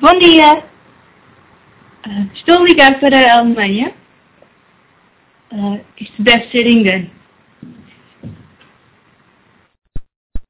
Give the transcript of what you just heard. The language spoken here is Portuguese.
Bom dia. Ah, estou a ligar para a Alemanha. Uh, isto deve ser engano.